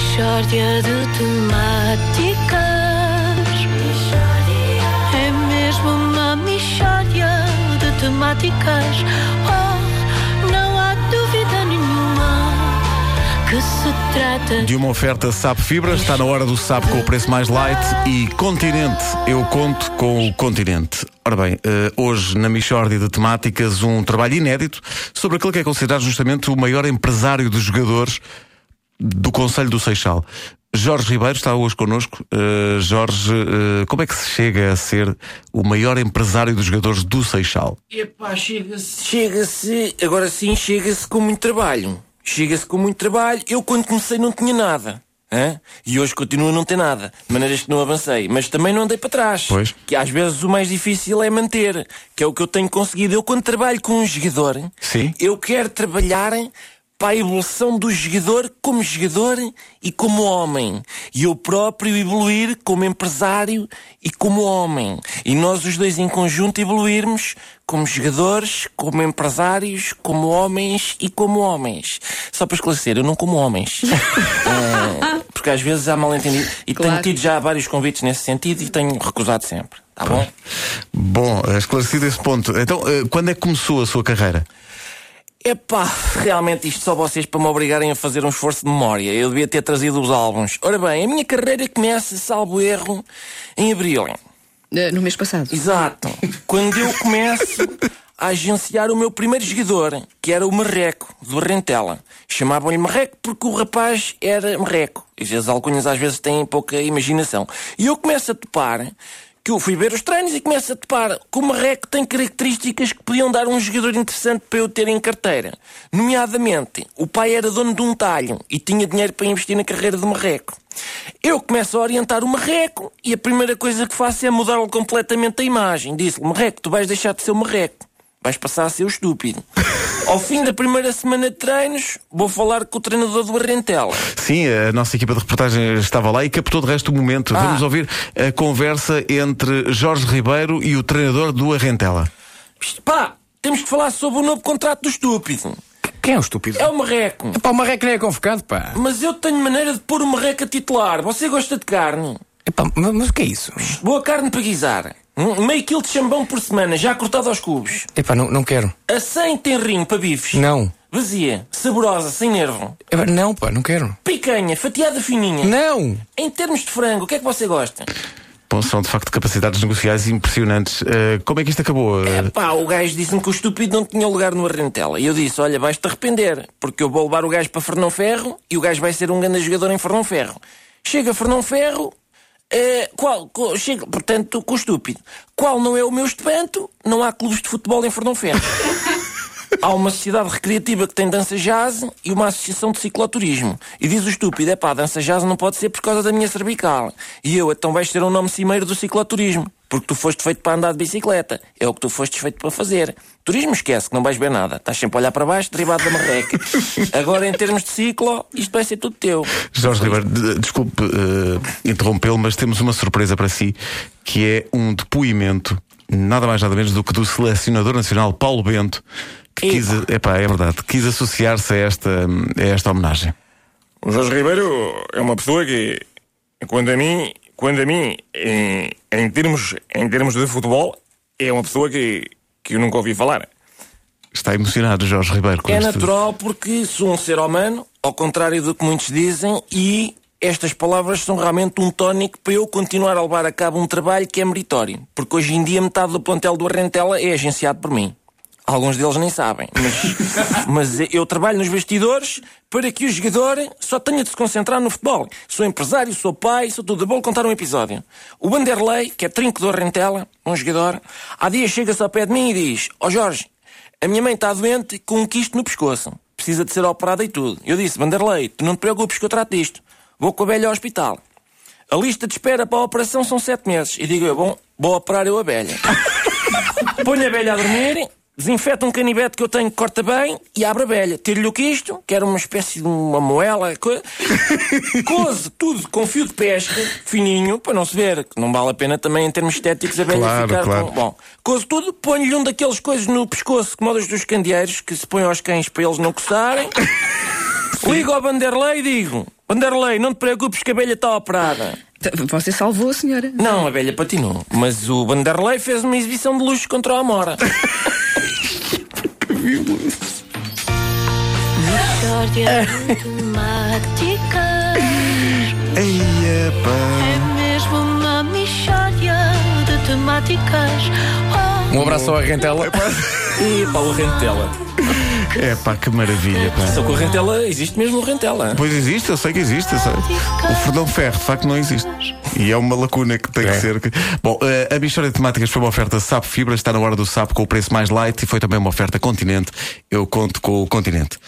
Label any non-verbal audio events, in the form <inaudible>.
Mishória de temáticas. É mesmo uma mishória de temáticas. Oh, não há dúvida nenhuma que se trata De uma oferta SAP Fibra, está na hora do SAP com o preço mais light e Continente, eu conto com o Continente. Ora bem, eh, hoje na Michórdia de Temáticas um trabalho inédito sobre aquele que é considerado justamente o maior empresário dos jogadores do Conselho do Seixal. Jorge Ribeiro está hoje connosco. Eh, Jorge, eh, como é que se chega a ser o maior empresário dos jogadores do Seixal? Epá, chega-se, chega-se, agora sim chega-se com muito trabalho. Chega-se com muito trabalho. Eu quando comecei não tinha nada. hã? E hoje continuo a não ter nada. De maneiras que não avancei. Mas também não andei para trás. Pois. Que às vezes o mais difícil é manter. Que é o que eu tenho conseguido. Eu quando trabalho com um jogador, Sim. eu quero trabalhar para a evolução do jogador como jogador e como homem. E eu próprio evoluir como empresário e como homem. E nós os dois em conjunto evoluirmos como jogadores, como empresários, como homens e como homens. Só para esclarecer, eu não como homens. Eh, <laughs> porque às vezes há mal entendido. E tenho tido já vários convites nesse sentido e tenho recusado sempre. Tá bom? Bom, eh, esclarecido esse ponto. Então, eh, quando é que começou a sua carreira? Epá, realmente isto só vocês para me obrigarem a fazer um esforço de memória. Eu devia ter trazido os álbuns. Ora bem, a minha carreira começa, salvo erro, em abril. Eh, No mês passado. Exato. Quando eu começo a agenciar o meu primeiro jogador, que era o Marreco, do Rentela. Chamavam-lhe Marreco porque o rapaz era Marreco. E as alcunhas às vezes têm pouca imaginação. E eu começo a topar que eu fui ver os treinos e começo a topar que o Marreco tem características que podiam dar um jogador interessante para eu ter em carteira. Nomeadamente, o pai era dono de um talho e tinha dinheiro para investir na carreira do Marreco. Eu começo a orientar o Marreco e a primeira coisa que faço é mudar-lhe completamente a imagem. Disse-lhe, Marreco, tu vais deixar de ser o Marreco. Vais passar a ser o estúpido. Ao fim da primeira semana de treinos, vou falar com o treinador do Arrentela. Sim, a nossa equipa de reportagem estava lá e captou de resto o momento. Ah. Vamos ouvir a conversa entre Jorge Ribeiro e o treinador do Arrentela. Pá, temos que falar sobre o novo contrato do estúpido. Quem é o estúpido? É o Marreco. Pá, o Marreco nem é convocado, pá. Mas eu tenho maneira de pôr o Marreco a titular. Você gosta de carne? Epá, mas, mas o que é isso? Boa carne para guisar. Meio quilo de chambão por semana, já cortado aos cubos. Epá, não, não quero. A 100 tem rinho para bifes. Não. Vazia, saborosa, sem nervo. Epá, não, pá, não quero. Picanha, fatiada fininha. Não! Em termos de frango, o que é que você gosta? Bom, são de facto capacidades negociais impressionantes. Eh, como é que isto acabou? Eh, Pá, o gajo disse-me que o estúpido não tinha lugar no Arrentela. E eu disse, olha, vais-te arrepender, porque eu vou levar o gajo para Fernão Ferro e o gajo vai ser um grande jogador em Fernão Ferro. Chega Fernão Ferro, eh, qual, co- chega, portanto, com o estúpido. Qual não é o meu espanto? Não há clubes de futebol em Fernão Ferro. <laughs> Há uma sociedade recreativa que tem dança jazz e uma associação de cicloturismo. E diz o estúpido, é pá, dança jazz não pode ser por causa da minha cervical. E eu, então vais ter um nome cimeiro do cicloturismo. Porque tu foste feito para andar de bicicleta. É o que tu foste feito para fazer. Turismo esquece, que não vais ver nada. Estás sempre a olhar para baixo, derivado da marreca. <laughs> Agora, em termos de ciclo, isto vai ser tudo teu. Jorge Ribeiro, de- desculpe eh, interrompê-lo, mas temos uma surpresa para si, que é um depoimento, nada mais nada menos do que do selecionador nacional Paulo Bento, que Epa. quis, epá, é verdade, quis associar-se a esta, a esta homenagem. O Jorge Ribeiro é uma pessoa que, quando a mim, quando a mim em, em, termos, em termos de futebol, é uma pessoa que, que eu nunca ouvi falar. Está emocionado Jorge Ribeiro com É isto. natural porque sou um ser humano, ao contrário do que muitos dizem, e estas palavras são realmente um tónico para eu continuar a levar a cabo um trabalho que é meritório. Porque hoje em dia metade do plantel do Arrentela é agenciado por mim. Alguns deles nem sabem, mas, <laughs> mas eu trabalho nos bastidores para que o jogador só tenha de se concentrar no futebol. Sou empresário, sou pai, sou tudo. Vou contar um episódio. O Vanderlei, que é trinco do Arrentela, um jogador, há dias chega-se ao pé de mim e diz: Ó Jorge, a minha mãe está doente com um quisto no pescoço. Precisa de ser operada e tudo. Eu disse, Vanderlei, tu não te preocupes que eu trato disto. Vou com a velha ao hospital. A lista de espera para a operação são sete meses. E digo eu, bom, vou operar eu a velha. <laughs> Ponho a velha a dormir, desinfeta um canivete que eu tenho que corta bem e abre a velha. Tiro-lhe o quisto, que era uma espécie de uma moela, co- <laughs> cose tudo com fio de pesca, fininho, para não se ver, que não vale a pena também em termos estéticos a velha Claro, ficar claro. com... Bom, cose tudo, ponho-lhe um daqueles coisas no pescoço, como os dos candeeiros, que se põe aos cães para eles não coçarem. <laughs> Ligo ao Vanderlei e digo: Vanderlei, não te preocupes que a abelha está operada. Você salvou a senhora. Não, a abelha patinou. Mas o Vanderlei fez uma exibição de luxo contra a Amora. <laughs> Eia, pá. É mesmo uma de temáticas. Oh, Um abraço à Rentela. E Paulo Rentela. É pá, que maravilha, pá. Só que o Rentela, existe mesmo o Rentela. Pois existe, eu sei que existe. eu sei. O Fernão Ferro, de facto, não existe. E é uma lacuna que tem que É. ser. Bom, eh, a Bichória de Temáticas foi uma oferta Sapo Fibra, está na hora do Sapo com o preço mais light e foi também uma oferta Continente. Eu conto com o Continente.